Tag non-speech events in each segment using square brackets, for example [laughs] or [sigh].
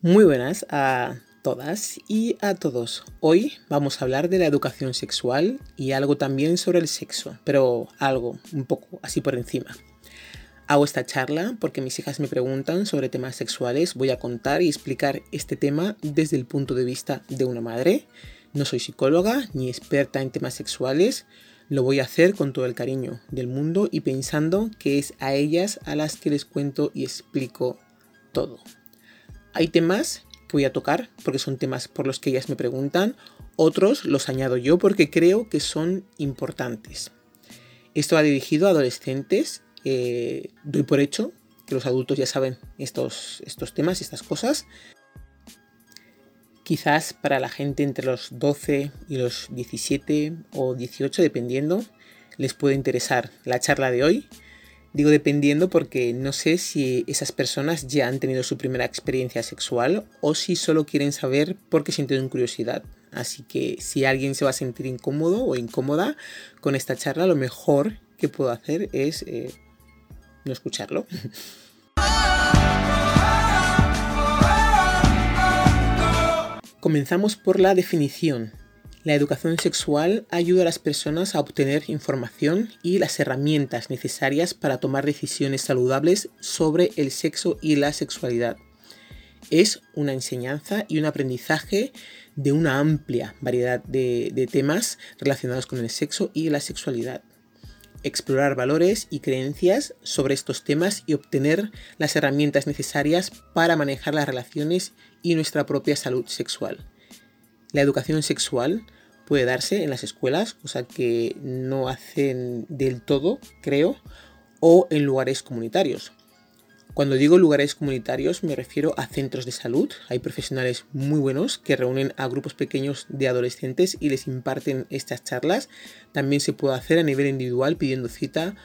Muy buenas a todas y a todos. Hoy vamos a hablar de la educación sexual y algo también sobre el sexo, pero algo un poco así por encima. Hago esta charla porque mis hijas me preguntan sobre temas sexuales. Voy a contar y explicar este tema desde el punto de vista de una madre. No soy psicóloga ni experta en temas sexuales. Lo voy a hacer con todo el cariño del mundo y pensando que es a ellas a las que les cuento y explico todo. Hay temas que voy a tocar porque son temas por los que ellas me preguntan. Otros los añado yo porque creo que son importantes. Esto va dirigido a adolescentes eh, doy por hecho que los adultos ya saben estos, estos temas y estas cosas. Quizás para la gente entre los 12 y los 17 o 18, dependiendo, les puede interesar la charla de hoy. Digo dependiendo porque no sé si esas personas ya han tenido su primera experiencia sexual o si solo quieren saber porque sienten curiosidad. Así que si alguien se va a sentir incómodo o incómoda con esta charla, lo mejor que puedo hacer es eh, no escucharlo. [laughs] Comenzamos por la definición. La educación sexual ayuda a las personas a obtener información y las herramientas necesarias para tomar decisiones saludables sobre el sexo y la sexualidad. Es una enseñanza y un aprendizaje de una amplia variedad de, temas relacionados con el sexo y la sexualidad explorar valores y creencias sobre estos temas y obtener las herramientas necesarias para manejar las relaciones y nuestra propia salud sexual. La educación sexual puede darse en las escuelas, cosa que no hacen del todo, creo, o en lugares comunitarios. Cuando digo lugares comunitarios me refiero a centros de salud. Hay profesionales muy buenos que reúnen a grupos pequeños de adolescentes y les imparten estas charlas. También se puede hacer a nivel individual pidiendo cita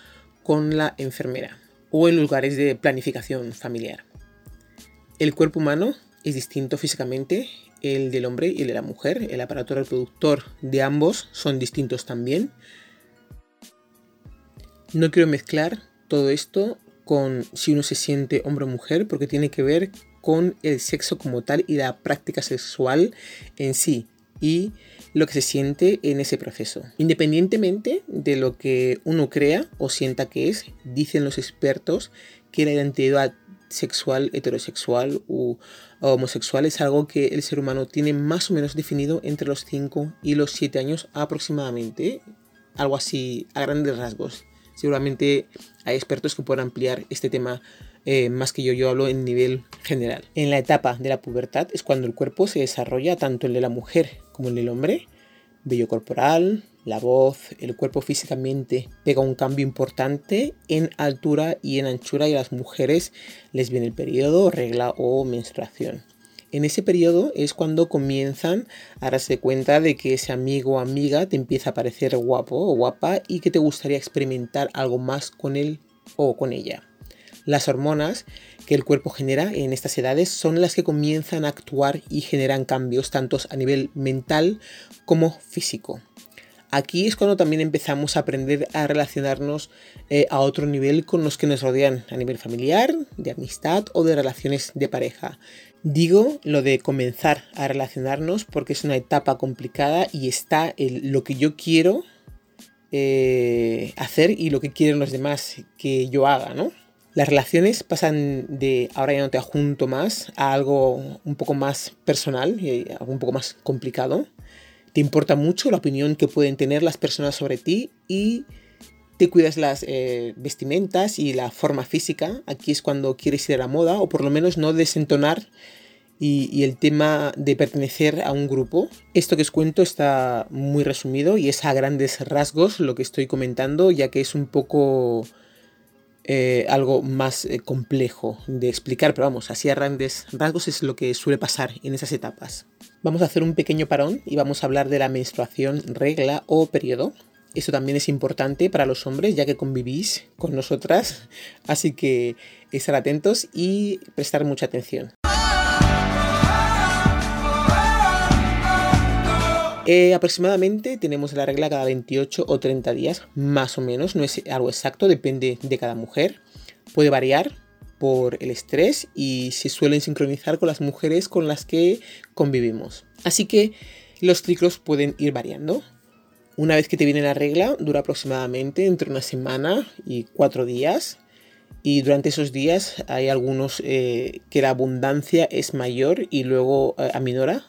con la enfermera o en lugares de planificación familiar. El cuerpo humano es distinto físicamente, el del hombre y el de la mujer. El aparato reproductor de ambos son distintos también. No quiero mezclar todo esto con si uno se siente hombre o mujer, porque tiene que ver con el sexo como tal y la práctica sexual en sí y lo que se siente en ese proceso. Independientemente de lo que uno crea o sienta que es, dicen los expertos que la identidad sexual, heterosexual u homosexual es algo que el ser humano tiene más o menos definido entre los 5 y los 7 años aproximadamente, algo así a grandes rasgos. Seguramente hay expertos que puedan ampliar este tema eh, más que yo, yo hablo en nivel general. En la etapa de la pubertad es cuando el cuerpo se desarrolla tanto el de la mujer como el del hombre. Vello corporal, la voz, el cuerpo físicamente pega un cambio importante en altura y en anchura y a las mujeres les viene el periodo, regla o menstruación. En ese periodo es cuando comienzan a darse cuenta de que ese amigo o amiga te empieza a parecer guapo o guapa y que te gustaría experimentar algo más con él o con ella. Las hormonas que el cuerpo genera en estas edades son las que comienzan a actuar y generan cambios tanto a nivel mental como físico. Aquí es cuando también empezamos a aprender a relacionarnos eh, a otro nivel con los que nos rodean a nivel familiar, de amistad o de relaciones de pareja. Digo lo de comenzar a relacionarnos porque es una etapa complicada y está lo que yo quiero eh, hacer y lo que quieren los demás que yo haga, ¿no? Las relaciones pasan de ahora ya no te junto más a algo un poco más personal y algo un poco más complicado. Te importa mucho la opinión que pueden tener las personas sobre ti y te cuidas las eh, vestimentas y la forma física. Aquí es cuando quieres ir a la moda o por lo menos no desentonar y, y, el tema de pertenecer a un grupo. Esto que os cuento está muy resumido y es a grandes rasgos lo que estoy comentando ya que es un poco eh, algo más eh, complejo de explicar, pero vamos, así a grandes rasgos es lo que suele pasar en esas etapas. Vamos a hacer un pequeño parón y vamos a hablar de la menstruación, regla o periodo. Esto también es importante para los hombres ya que convivís con nosotras, así que estar atentos y prestar mucha atención. Eh, aproximadamente tenemos la regla cada 28 o 30 días, más o menos, no es algo exacto, depende de cada mujer. Puede variar por el estrés y se suelen sincronizar con las mujeres con las que convivimos. Así que los ciclos pueden ir variando. Una vez que te viene la regla, dura aproximadamente entre una semana y cuatro días. Y durante esos días hay algunos eh, que la abundancia es mayor y luego eh, aminora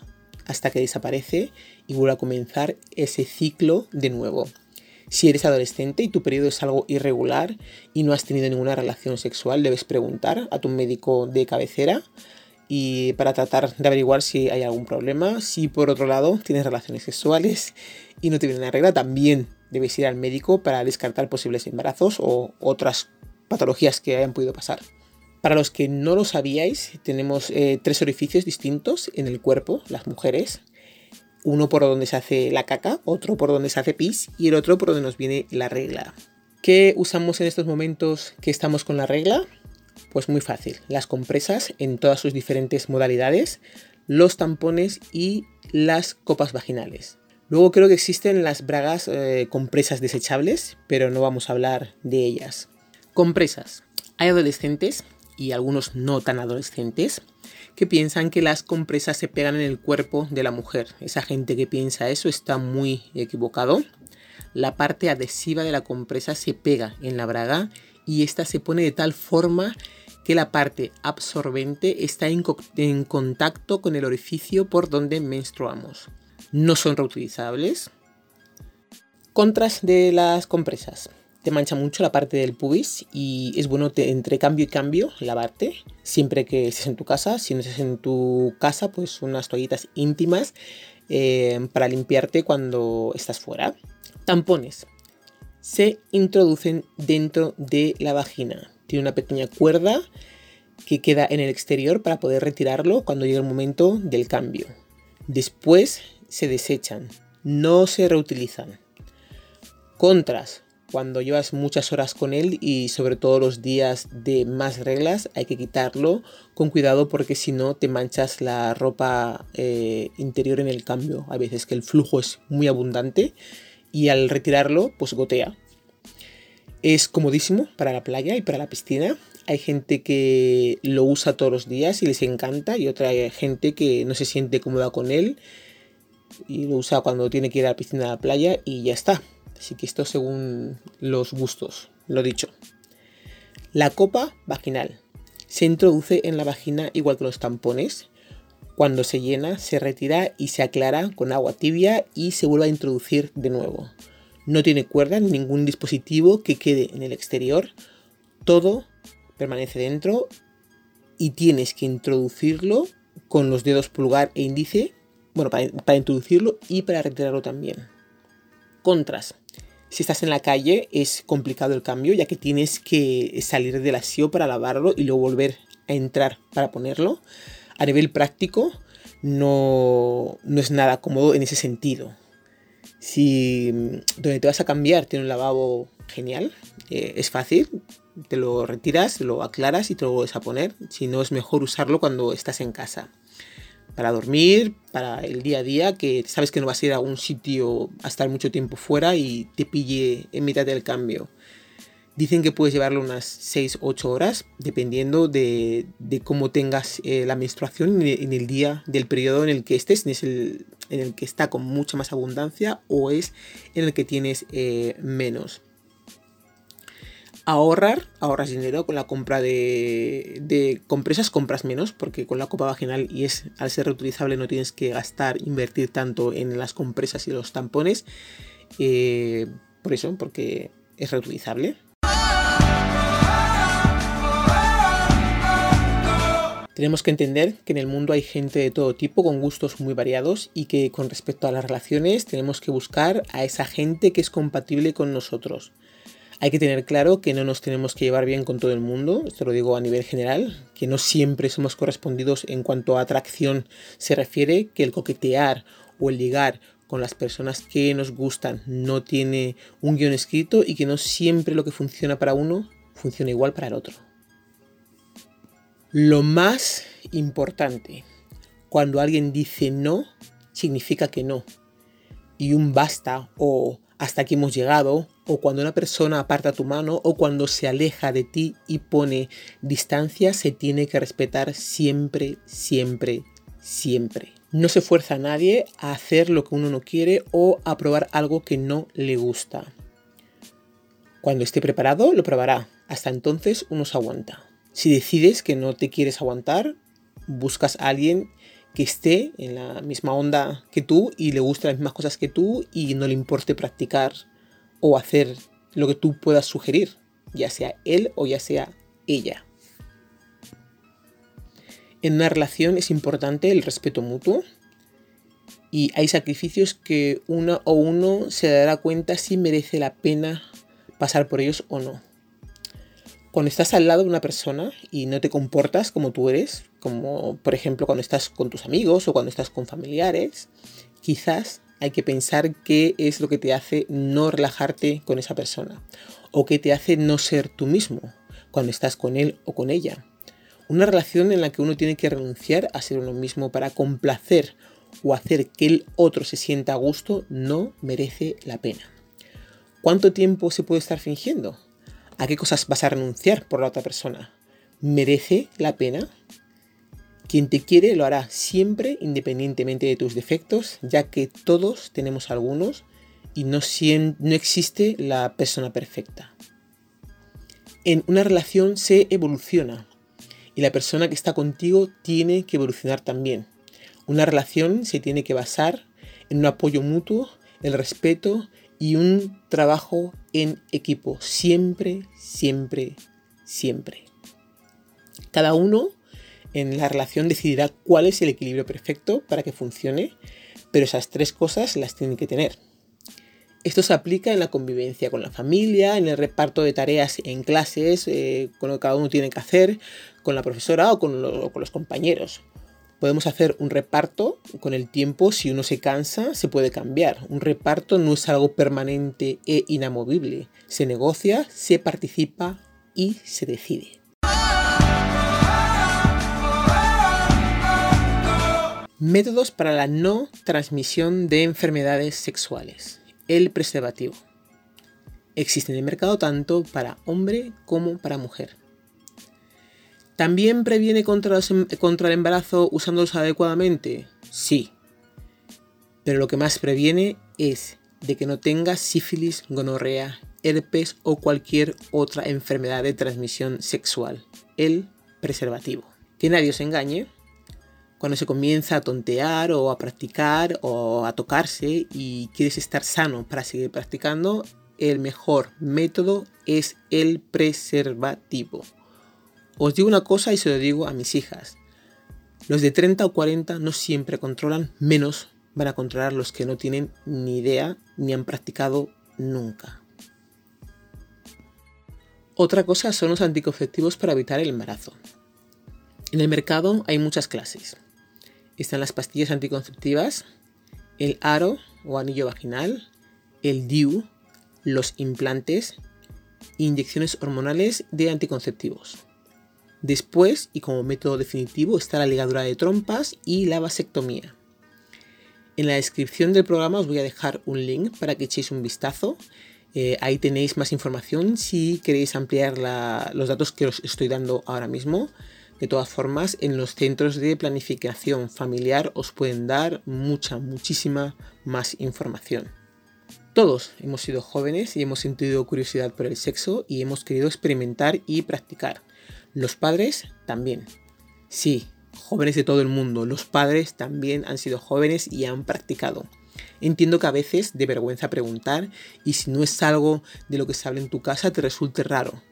hasta que desaparece y vuelve a comenzar ese ciclo de nuevo. Si eres adolescente y tu periodo es algo irregular y no has tenido ninguna relación sexual, debes preguntar a tu médico de cabecera y para tratar de averiguar si hay algún problema. Si por otro lado tienes relaciones sexuales y no te viene la regla, también debes ir al médico para descartar posibles embarazos o otras patologías que hayan podido pasar. Para los que no lo sabíais, tenemos eh, tres orificios distintos en el cuerpo, las mujeres. Uno por donde se hace la caca, otro por donde se hace pis y el otro por donde nos viene la regla. ¿Qué usamos en estos momentos que estamos con la regla? Pues muy fácil, las compresas en todas sus diferentes modalidades, los tampones y las copas vaginales. Luego creo que existen las bragas eh, compresas desechables, pero no vamos a hablar de ellas. Compresas. Hay adolescentes y algunos no tan adolescentes que piensan que las compresas se pegan en el cuerpo de la mujer. Esa gente que piensa eso está muy equivocado. La parte adhesiva de la compresa se pega en la braga y esta se pone de tal forma que la parte absorbente está en, en contacto con el orificio por donde menstruamos. No son reutilizables. Contras de las compresas te mancha mucho la parte del pubis y es bueno entre cambio y cambio lavarte siempre que estés en tu casa. Si no estés en tu casa, pues unas toallitas íntimas eh, para limpiarte cuando estás fuera. Tampones. Se introducen dentro de la vagina. Tiene una pequeña cuerda que queda en el exterior para poder retirarlo cuando llegue el momento del cambio. Después se desechan, no se reutilizan. Contras, cuando llevas muchas horas con él y sobre todo los días de más reglas hay que quitarlo con cuidado porque si no te manchas la ropa eh, interior en el cambio. A veces que el flujo es muy abundante y al retirarlo pues gotea. Es comodísimo para la playa y para la piscina. Hay gente que lo usa todos los días y les encanta y otra gente que no se siente cómoda con él y lo usa cuando tiene que ir a la piscina a la playa y ya está. Así que esto según los gustos, lo dicho. La copa vaginal. Se introduce en la vagina igual que los tampones. Cuando se llena, se retira y se aclara con agua tibia y se vuelve a introducir de nuevo. No tiene cuerda ni ningún dispositivo que quede en el exterior. Todo permanece dentro y tienes que introducirlo con los dedos pulgar e índice. Bueno, para, para introducirlo y para retirarlo también. Contras. Si estás en la calle es complicado el cambio ya que tienes que salir del aseo para lavarlo y luego volver a entrar para ponerlo. A nivel práctico no, no es nada cómodo en ese sentido. Si mm, donde te vas a cambiar tiene un lavabo genial, eh, es fácil, te lo retiras, lo aclaras y te lo vuelves a poner. Si no, es mejor usarlo cuando estás en casa para dormir, para el día a día, que sabes que no vas a ir a un sitio a estar mucho tiempo fuera y te pille en mitad del cambio. Dicen que puedes llevarlo unas 6-8 horas, dependiendo de, cómo tengas eh, la menstruación en el día del periodo en el que estés, es el, en el que está con mucha más abundancia o es en el que tienes eh, menos ahorrar, ahorras dinero con la compra de, compresas, compras menos, porque con la copa vaginal y es al ser reutilizable no tienes que gastar, invertir tanto en las compresas y los tampones. Eh, por eso, porque es reutilizable. Tenemos que entender que en el mundo hay gente de todo tipo con gustos muy variados y que con respecto a las relaciones tenemos que buscar a esa gente que es compatible con nosotros. Hay que tener claro que no nos tenemos que llevar bien con todo el mundo, esto lo digo a nivel general, que no siempre somos correspondidos en cuanto a atracción se refiere, que el coquetear o el ligar con las personas que nos gustan no tiene un guion escrito y que no siempre lo que funciona para uno funciona igual para el otro. Lo más importante, cuando alguien dice no, significa que no. Y un basta o hasta aquí hemos llegado o cuando una persona aparta tu mano o cuando se aleja de ti y pone distancia, se tiene que respetar siempre, siempre, siempre. No se fuerza a nadie a hacer lo que uno no quiere o a probar algo que no le gusta. Cuando esté preparado, lo probará. Hasta entonces uno se aguanta. Si decides que no te quieres aguantar, buscas a alguien que esté en la misma onda que tú y le guste las mismas cosas que tú y no le importe practicar o hacer lo que tú puedas sugerir, ya sea él o ya sea ella. En una relación es importante el respeto mutuo y hay sacrificios que uno o uno se dará cuenta si merece la pena pasar por ellos o no. Cuando estás al lado de una persona y no te comportas como tú eres, como por ejemplo cuando estás con tus amigos o cuando estás con familiares, quizás hay que pensar qué es lo que te hace no relajarte con esa persona o qué te hace no ser tú mismo cuando estás con él o con ella. Una relación en la que uno tiene que renunciar a ser uno mismo para complacer o hacer que el otro se sienta a gusto no merece la pena. ¿Cuánto tiempo se puede estar fingiendo? ¿A qué cosas vas a renunciar por la otra persona? ¿Merece la pena? Quien te quiere lo hará siempre independientemente de tus defectos, ya que todos tenemos algunos y no, no existe la persona perfecta. En una relación se evoluciona y la persona que está contigo tiene que evolucionar también. Una relación se tiene que basar en un apoyo mutuo, el respeto y un trabajo en equipo. Siempre, siempre, siempre. Cada uno en la relación decidirá cuál es el equilibrio perfecto para que funcione, pero esas tres cosas las tienen que tener. Esto se aplica en la convivencia con la familia, en el reparto de tareas en clases, eh, con lo que cada uno tiene que hacer, con la profesora o con, con los compañeros. Podemos hacer un reparto con el tiempo, si uno se cansa, se puede cambiar. Un reparto no es algo permanente e inamovible. Se negocia, se participa y se decide. Métodos para la no transmisión de enfermedades sexuales. El preservativo. Existe en el mercado tanto para hombre como para mujer. ¿También previene contra, em, el embarazo usándolos adecuadamente? Sí. Pero lo que más previene es de que no tengas sífilis, gonorrea, herpes o cualquier otra enfermedad de transmisión sexual. El preservativo. Que nadie os engañe, cuando se comienza a tontear o a practicar o a tocarse y quieres estar sano para seguir practicando, el mejor método es el preservativo. Os digo una cosa y se lo digo a mis hijas. Los de 30 o 40 no siempre controlan, menos van a controlar los que no tienen ni idea ni han practicado nunca. Otra cosa son los anticonceptivos para evitar el embarazo. En el mercado hay muchas clases están las pastillas anticonceptivas, el aro o anillo vaginal, el DIU, los implantes, inyecciones hormonales de anticonceptivos. Después, y como método definitivo, está la ligadura de trompas y la vasectomía. En la descripción del programa os voy a dejar un link para que echéis un vistazo. Eh, ahí tenéis más información si queréis ampliar los datos que os estoy dando ahora mismo. De todas formas, en los centros de planificación familiar os pueden dar mucha, muchísima más información. Todos hemos sido jóvenes y hemos sentido curiosidad por el sexo y hemos querido experimentar y practicar. Los padres también. Sí, jóvenes de todo el mundo, los padres también han sido jóvenes y han practicado. Entiendo que a veces de vergüenza preguntar y si no es algo de lo que se habla en tu casa te resulte raro,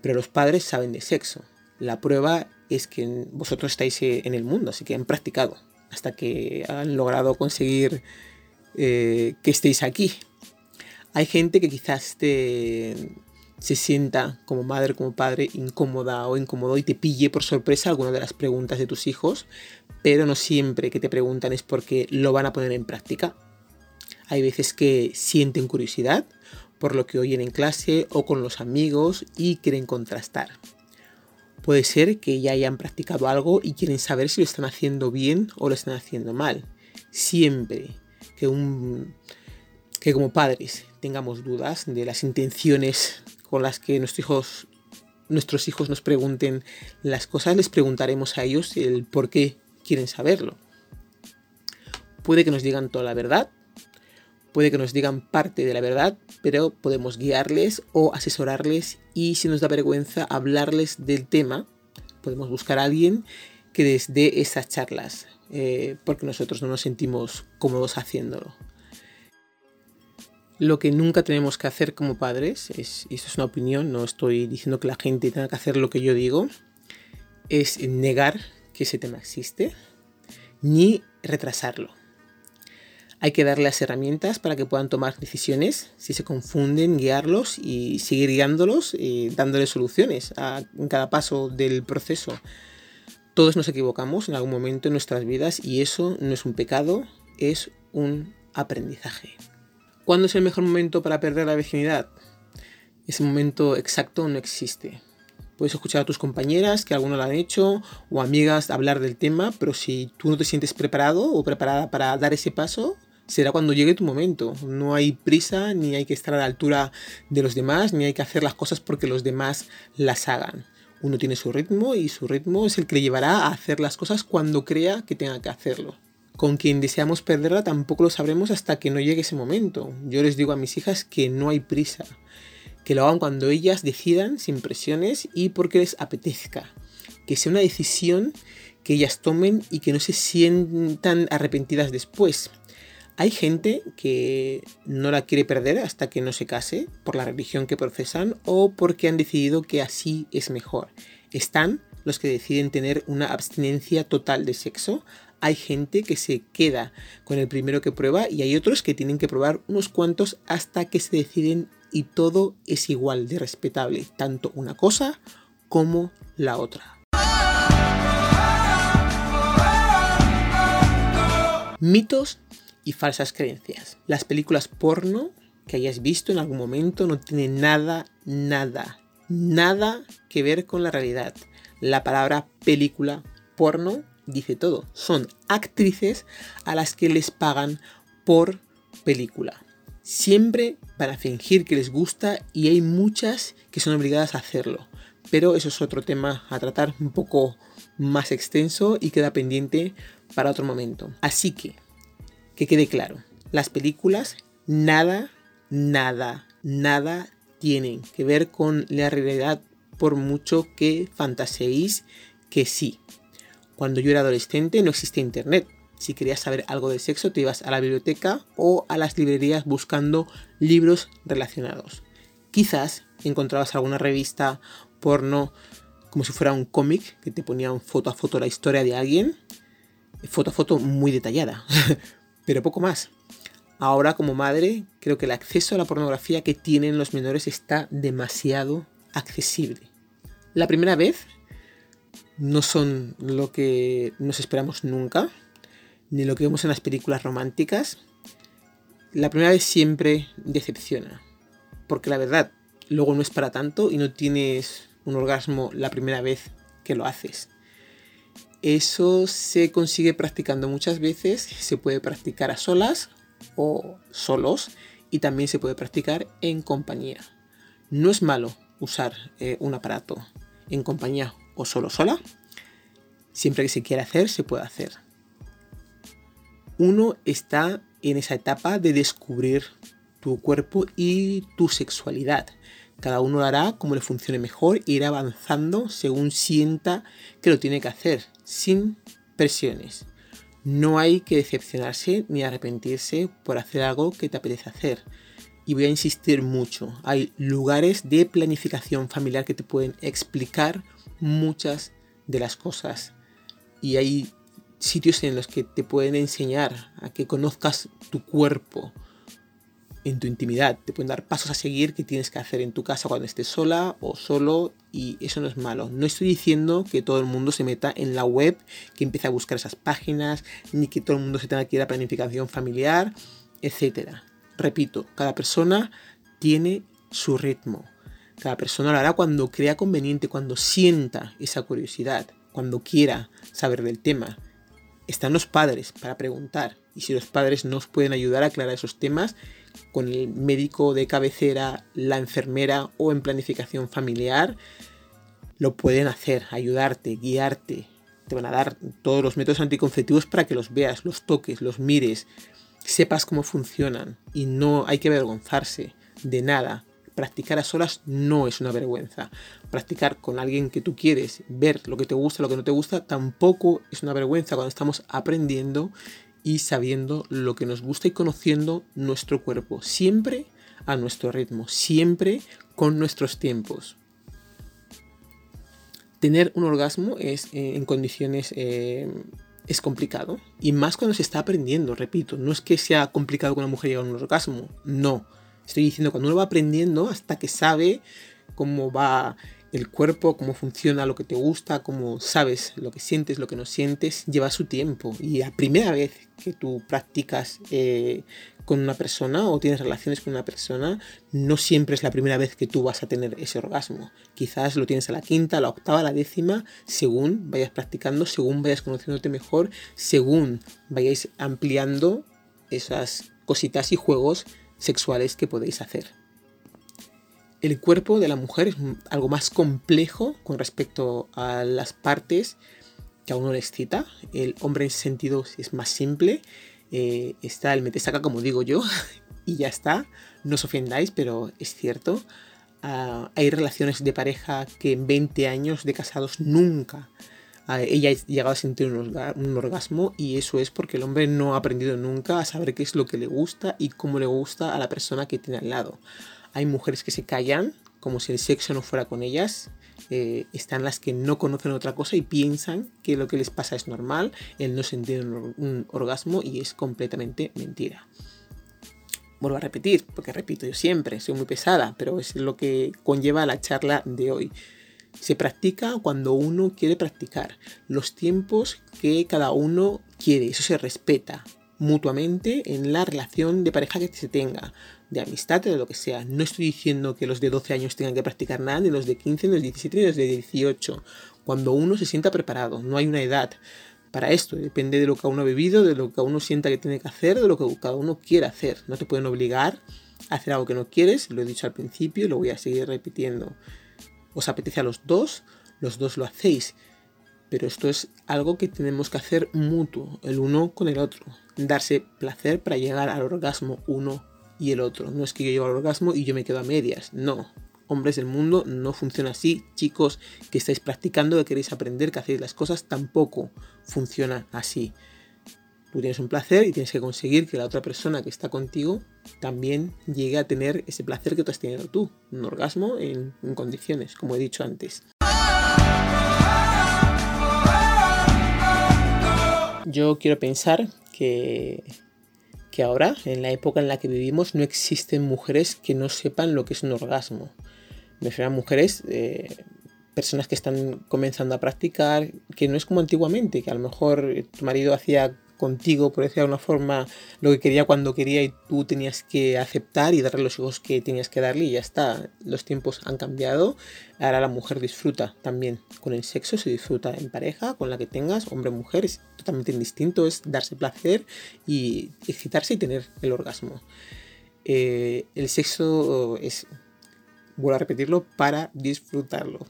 pero los padres saben de sexo. La prueba es que vosotros estáis eh, en el mundo, así que han practicado hasta que han logrado conseguir eh, que estéis aquí. Hay gente que quizás se sienta como madre, como padre, incómoda o incómodo y te pille por sorpresa alguna de las preguntas de tus hijos, pero no siempre que te preguntan es porque lo van a poner en práctica. Hay veces que sienten curiosidad por lo que oyen en clase o con los amigos y quieren contrastar. Puede ser que ya hayan practicado algo y quieren saber si lo están haciendo bien o lo están haciendo mal. Siempre que, un, que como padres tengamos dudas de las intenciones con las que nuestros hijos, nuestros hijos nos pregunten las cosas, les preguntaremos a ellos el por qué quieren saberlo. Puede que nos digan toda la verdad, puede que nos digan parte de la verdad, pero podemos guiarles o asesorarles y si nos da vergüenza hablarles del tema, podemos buscar a alguien que les dé esas charlas, eh, porque nosotros no nos sentimos cómodos haciéndolo. Lo que nunca tenemos que hacer como padres, es, y esto es una opinión, no estoy diciendo que la gente tenga que hacer lo que yo digo, es negar que ese tema existe, ni retrasarlo. Hay que darle las herramientas para que puedan tomar decisiones. Si se confunden, guiarlos y seguir guiándolos y dándoles soluciones a, en cada paso del proceso. Todos nos equivocamos en algún momento en nuestras vidas y eso no es un pecado, es un aprendizaje. ¿Cuándo es el mejor momento para perder la virginidad? Ese momento exacto no existe. Puedes escuchar a tus compañeras que algunos lo han hecho o amigas hablar del tema, pero si tú no te sientes preparado o preparada para dar ese paso, será cuando llegue tu momento. No hay prisa, ni hay que estar a la altura de los demás, ni hay que hacer las cosas porque los demás las hagan. Uno tiene su ritmo y su ritmo es el que le llevará a hacer las cosas cuando crea que tenga que hacerlo. Con quien deseamos perderla tampoco lo sabremos hasta que no llegue ese momento. Yo les digo a mis hijas que no hay prisa, que lo hagan cuando ellas decidan, sin presiones y porque les apetezca. Que sea una decisión que ellas tomen y que no se sientan arrepentidas después. Hay gente que no la quiere perder hasta que no se case por la religión que procesan o porque han decidido que así es mejor. Están los que deciden tener una abstinencia total de sexo. Hay gente que se queda con el primero que prueba y hay otros que tienen que probar unos cuantos hasta que se deciden y todo es igual de respetable, tanto una cosa como la otra. Mitos y falsas creencias. Las películas porno que hayas visto en algún momento no tienen nada, nada, nada que ver con la realidad. La palabra película porno dice todo. Son actrices a las que les pagan por película. Siempre van a fingir que les gusta y hay muchas que son obligadas a hacerlo. Pero eso es otro tema a tratar un poco más extenso y queda pendiente para otro momento. Así que que quede claro, las películas nada, nada, nada tienen que ver con la realidad por mucho que fantaseéis que sí. Cuando yo era adolescente no existía internet. Si querías saber algo de sexo te ibas a la biblioteca o a las librerías buscando libros relacionados. Quizás encontrabas alguna revista porno como si fuera un cómic que te ponía foto a foto la historia de alguien. Foto a foto muy detallada. [laughs] pero poco más. Ahora como madre creo que el acceso a la pornografía que tienen los menores está demasiado accesible. La primera vez no son lo que nos esperamos nunca, ni lo que vemos en las películas románticas. La primera vez siempre decepciona, porque la verdad luego no es para tanto y no tienes un orgasmo la primera vez que lo haces. Eso se consigue practicando muchas veces, se puede practicar a solas o solos y también se puede practicar en compañía. No es malo usar eh, un aparato en compañía o solo sola. Siempre que se quiera hacer, se puede hacer. Uno está en esa etapa de descubrir tu cuerpo y tu sexualidad. Cada uno lo hará como le funcione mejor e irá avanzando según sienta que lo tiene que hacer, sin presiones. No hay que decepcionarse ni arrepentirse por hacer algo que te apetece hacer. Y voy a insistir mucho, hay lugares de planificación familiar que te pueden explicar muchas de las cosas. Y hay sitios en los que te pueden enseñar a que conozcas tu cuerpo, en tu intimidad. Te pueden dar pasos a seguir que tienes que hacer en tu casa cuando estés sola o solo y eso no es malo. No estoy diciendo que todo el mundo se meta en la web, que empiece a buscar esas páginas, ni que todo el mundo se tenga que ir a planificación familiar, etc. Repito, cada persona tiene su ritmo. Cada persona lo hará cuando crea conveniente, cuando sienta esa curiosidad, cuando quiera saber del tema. Están los padres para preguntar y si los padres nos pueden ayudar a aclarar esos temas, con el médico de cabecera, la enfermera o en planificación familiar, lo pueden hacer, ayudarte, guiarte. Te van a dar todos los métodos anticonceptivos para que los veas, los toques, los mires, sepas cómo funcionan y no hay que avergonzarse de nada. Practicar a solas no es una vergüenza. Practicar con alguien que tú quieres, ver lo que te gusta, lo que no te gusta, tampoco es una vergüenza cuando estamos aprendiendo y sabiendo lo que nos gusta y conociendo nuestro cuerpo. Siempre a nuestro ritmo, siempre con nuestros tiempos tener un orgasmo es eh, en condiciones eh, es complicado y más cuando se está aprendiendo, repito, no es que sea complicado que una mujer llegue a un orgasmo, no. Estoy diciendo cuando uno va aprendiendo hasta que sabe cómo va el cuerpo, cómo funciona lo que te gusta, cómo sabes lo que sientes, lo que no sientes, lleva su tiempo. Y la primera vez que tú practicas eh, con una persona o tienes relaciones con una persona, no siempre es la primera vez que tú vas a tener ese orgasmo. Quizás lo tienes a la quinta, a la octava, a la décima, según vayas practicando, según vayas conociéndote mejor, según vayáis ampliando esas cositas y juegos sexuales que podéis hacer el cuerpo de la mujer es algo más complejo con respecto a las partes que a uno le excita. El hombre en sentido es más simple. Eh, está el mete saca como digo yo [laughs] y ya está. No os ofendáis, pero es cierto. Ah, hay relaciones de pareja que en 20 años de casados nunca ah, ella ha llegado a sentir un, orgasmo y eso es porque el hombre no ha aprendido nunca a saber qué es lo que le gusta y cómo le gusta a la persona que tiene al lado. Hay mujeres que se callan como si el sexo no fuera con ellas. Eh, están las que no conocen otra cosa y piensan que lo que les pasa es normal, el no sentir un, orgasmo y es completamente mentira. Vuelvo a repetir, porque repito yo siempre, soy muy pesada, pero es lo que conlleva la charla de hoy. Se practica cuando uno quiere practicar, los tiempos que cada uno quiere, eso se respeta mutuamente en la relación de pareja que se tenga de amistad o de lo que sea. No estoy diciendo que los de 12 años tengan que practicar nada, ni los de 15, ni los de 17, ni los de 18. Cuando uno se sienta preparado, no hay una edad para esto. Depende de lo que uno ha vivido, de lo que uno sienta que tiene que hacer, de lo que cada uno quiera hacer. No te pueden obligar a hacer algo que no quieres, lo he dicho al principio y lo voy a seguir repitiendo. Os apetece a los dos, los dos lo hacéis. Pero esto es algo que tenemos que hacer mutuo, el uno con el otro. Darse placer para llegar al orgasmo uno y el otro. No es que yo llevo al orgasmo y yo me quedo a medias. No. Hombres del mundo no funciona así. Chicos que estáis practicando, que queréis aprender, que hacéis las cosas, tampoco funciona así. Tú tienes un placer y tienes que conseguir que la otra persona que está contigo también llegue a tener ese placer que tú has tenido tú. Un orgasmo en condiciones, como he dicho antes. Yo quiero pensar que que ahora, en la época en la que vivimos, no existen mujeres que no sepan lo que es un orgasmo. Me refiero a mujeres, eh, personas que están comenzando a practicar, que no es como antiguamente, que a lo mejor tu marido hacía contigo, por decirlo de alguna forma, lo que quería cuando quería y tú tenías que aceptar y darle los hijos que tenías que darle y ya está. Los tiempos han cambiado. Ahora la mujer disfruta también con el sexo, se disfruta en pareja, con la que tengas, hombre o mujer, es totalmente indistinto, es darse placer y excitarse y tener el orgasmo. Eh, el sexo es, vuelvo a repetirlo, para disfrutarlo.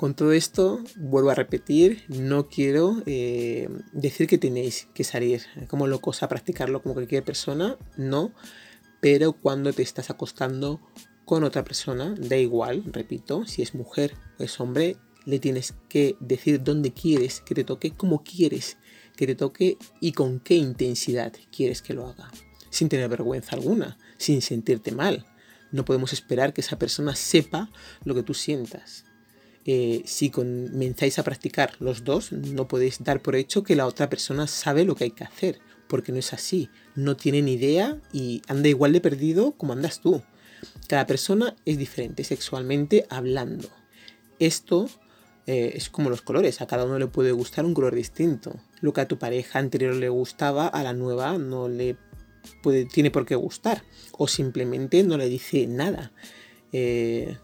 Con todo esto, vuelvo a repetir, no quiero eh, decir que tenéis que salir. Como locos a practicarlo como cualquier persona, no, pero cuando te estás acostando con otra persona, da igual, repito, si es mujer o es hombre, le tienes que decir dónde quieres que te toque, cómo quieres que te toque y con qué intensidad quieres que lo haga, sin tener vergüenza alguna, sin sentirte mal. No podemos esperar que esa persona sepa lo que tú sientas eh, si comenzáis a practicar los dos, no podéis dar por hecho que la otra persona sabe lo que hay que hacer, porque no es así. No tiene ni idea y anda igual de perdido como andas tú. Cada persona es diferente sexualmente hablando. Esto eh, es como los colores, a cada uno le puede gustar un color distinto. Lo que a tu pareja anterior le gustaba, a la nueva no le puede, tiene por qué gustar. O simplemente no le dice nada. Eh,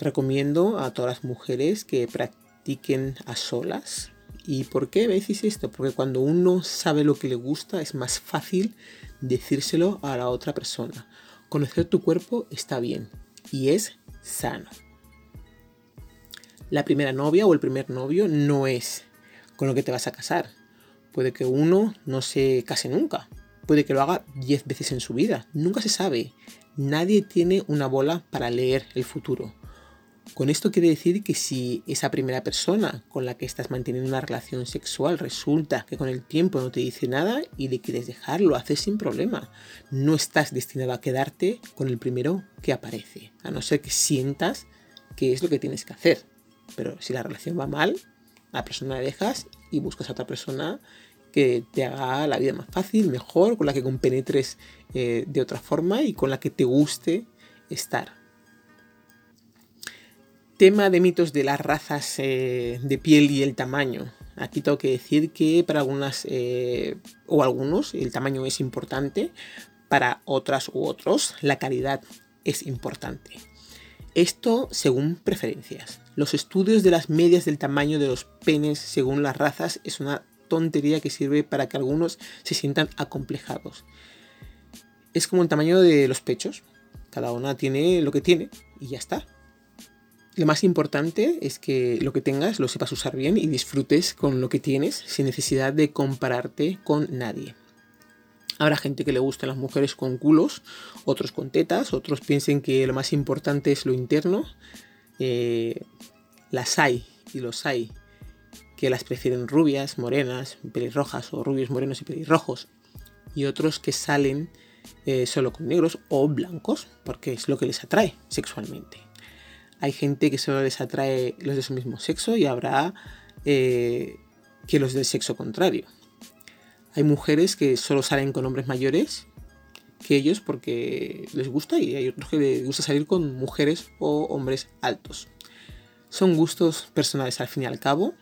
recomiendo a todas las mujeres que practiquen a solas. ¿Y por qué decís esto? Porque cuando uno sabe lo que le gusta es más fácil decírselo a la otra persona. Conocer tu cuerpo está bien y es sano. La primera novia o el primer novio no es con lo que te vas a casar. Puede que uno no se case nunca. Puede que lo haga 10 veces en su vida. Nunca se sabe. Nadie tiene una bola para leer el futuro. Con esto quiere decir que si esa primera persona con la que estás manteniendo una relación sexual resulta que con el tiempo no te dice nada y le quieres dejar, lo haces sin problema. No estás destinado a quedarte con el primero que aparece, a no ser que sientas que es lo que tienes que hacer. Pero si la relación va mal, la persona la dejas y buscas a otra persona que te haga la vida más fácil, mejor, con la que compenetres eh, de otra forma y con la que te guste estar. Tema de mitos de las razas eh, de piel y el tamaño. Aquí tengo que decir que para algunas eh, o algunos el tamaño es importante, para otras u otros la calidad es importante. Esto según preferencias. Los estudios de las medias del tamaño de los penes según las razas es una tontería que sirve para que algunos se sientan acomplejados. Es como el tamaño de los pechos. Cada una tiene lo que tiene y ya está. Lo más importante es que lo que tengas lo sepas usar bien y disfrutes con lo que tienes sin necesidad de compararte con nadie. Habrá gente que le gusten las mujeres con culos, otros con tetas, otros piensen que lo más importante es lo interno. Eh, las hay y los hay que las prefieren rubias, morenas, pelirrojas o rubios, morenos y pelirrojos. Y otros que salen eh, solo con negros o blancos porque es lo que les atrae sexualmente hay gente que solo les atrae los de su mismo sexo y habrá eh, que los del sexo contrario. Hay mujeres que solo salen con hombres mayores que ellos porque les gusta y hay otros que les gusta salir con mujeres o hombres altos. Son gustos personales al fin y al cabo.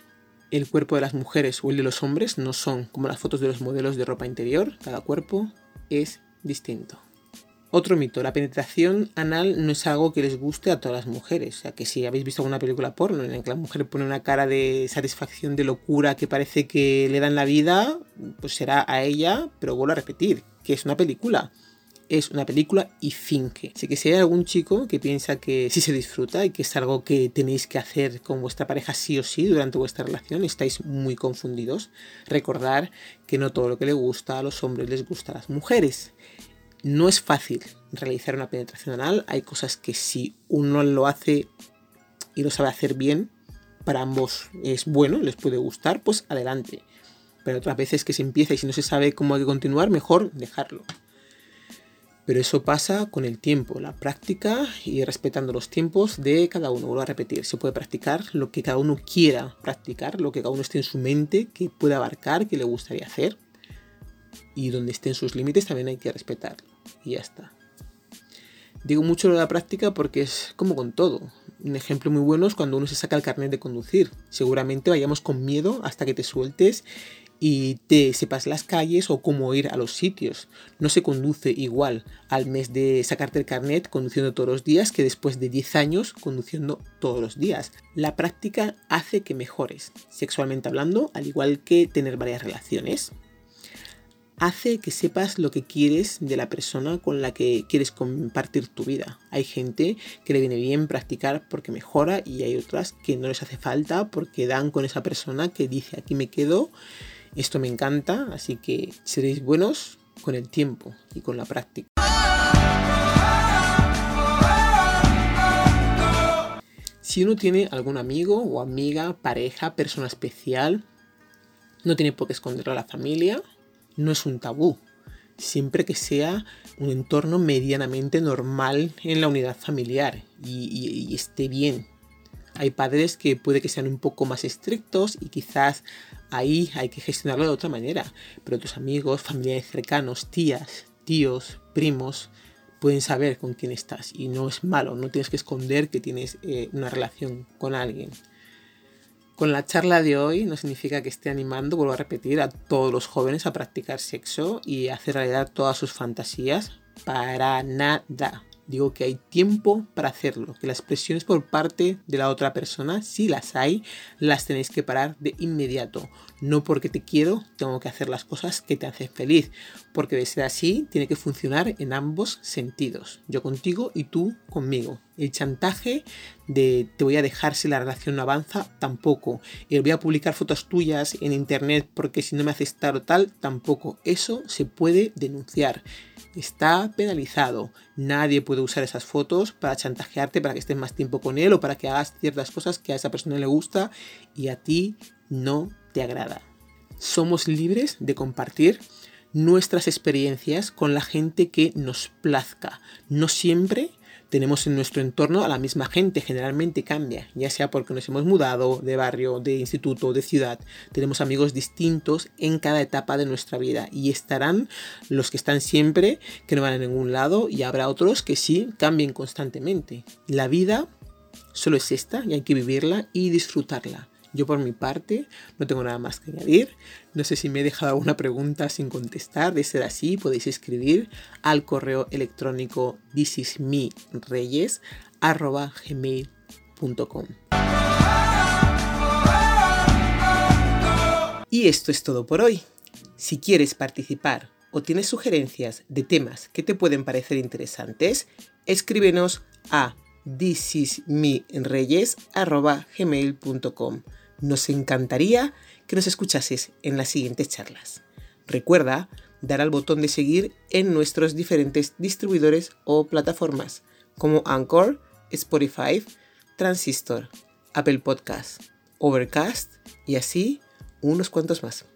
El cuerpo de las mujeres o el de los hombres no son como las fotos de los modelos de ropa interior. Cada cuerpo es distinto. Otro mito, la penetración anal no es algo que les guste a todas las mujeres. O sea, que si habéis visto alguna película porno en la que la mujer pone una cara de satisfacción, de locura, que parece que le dan la vida, pues será a ella, pero vuelvo a repetir, que es una película. Es una película y finge. Así que si hay algún chico que piensa que sí se disfruta y que es algo que tenéis que hacer con vuestra pareja sí o sí durante vuestra relación, estáis muy confundidos. Recordar que no todo lo que le gusta a los hombres les gusta a las mujeres. No es fácil realizar una penetración anal. Hay cosas que si uno lo hace y lo sabe hacer bien, para ambos es bueno, les puede gustar, pues adelante. Pero otras veces que se empieza y si no se sabe cómo hay que continuar, mejor dejarlo. Pero eso pasa con el tiempo, la práctica y respetando los tiempos de cada uno. Vuelvo a repetir, se puede practicar lo que cada uno quiera practicar, lo que cada uno esté en su mente, que pueda abarcar, que le gustaría hacer. Y donde estén sus límites también hay que respetarlo y ya está. Digo mucho lo de la práctica porque es como con todo. Un ejemplo muy bueno es cuando uno se saca el carnet de conducir. Seguramente vayamos con miedo hasta que te sueltes y te sepas las calles o cómo ir a los sitios. No se conduce igual al mes de sacarte el carnet conduciendo todos los días que después de 10 años conduciendo todos los días. La práctica hace que mejores, sexualmente hablando, al igual que tener varias relaciones hace que sepas lo que quieres de la persona con la que quieres compartir tu vida. Hay gente que le viene bien practicar porque mejora y hay otras que no les hace falta porque dan con esa persona que dice aquí me quedo, esto me encanta, así que seréis buenos con el tiempo y con la práctica. Si uno tiene algún amigo o amiga, pareja, persona especial, no tiene por qué esconderlo a la familia, no es un tabú, siempre que sea un entorno medianamente normal en la unidad familiar y, esté bien. Hay padres que puede que sean un poco más estrictos y quizás ahí hay que gestionarlo de otra manera, pero tus amigos, familiares cercanos, tías, tíos, primos, pueden saber con quién estás y no es malo, no tienes que esconder que tienes eh, una relación con alguien. Con la charla de hoy no significa que esté animando, vuelvo a repetir, a todos los jóvenes a practicar sexo y hacer realidad todas sus fantasías. Para nada. Digo que hay tiempo para hacerlo, que las presiones por parte de la otra persona, si las hay, las tenéis que parar de inmediato. No porque te quiero, tengo que hacer las cosas que te hacen feliz, porque de ser así, tiene que funcionar en ambos sentidos, yo contigo y tú conmigo. El chantaje de te voy a dejar si la relación no avanza, tampoco. El voy a publicar fotos tuyas en internet porque si no me haces tal o tal, tampoco. Eso se puede denunciar. Está penalizado. Nadie puede usar esas fotos para chantajearte, para que estés más tiempo con él o para que hagas ciertas cosas que a esa persona le gusta y a ti no te agrada. Somos libres de compartir nuestras experiencias con la gente que nos plazca. No siempre tenemos en nuestro entorno a la misma gente, generalmente cambia, ya sea porque nos hemos mudado de barrio, de instituto, de ciudad. Tenemos amigos distintos en cada etapa de nuestra vida y estarán los que están siempre, que no van a ningún lado, y habrá otros que sí cambien constantemente. La vida solo es esta y hay que vivirla y disfrutarla. Yo por mi parte no tengo nada más que añadir. No sé si me he dejado alguna pregunta sin contestar. De ser así, podéis escribir al correo electrónico thisismireyes.gmail.com Y esto es todo por hoy. Si quieres participar o tienes sugerencias de temas que te pueden parecer interesantes, escríbenos a thisismireyes.gmail.com nos encantaría que nos escuchases en las siguientes charlas. Recuerda dar al botón de seguir en nuestros diferentes distribuidores o plataformas como Anchor, Spotify, Transistor, Apple Podcast, Overcast y así unos cuantos más.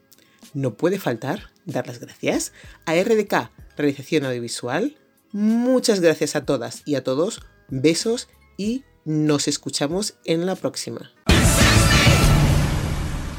No puede faltar dar las gracias a RDK, Realización Audiovisual. Muchas gracias a todas y a todos. Besos y nos escuchamos en la próxima.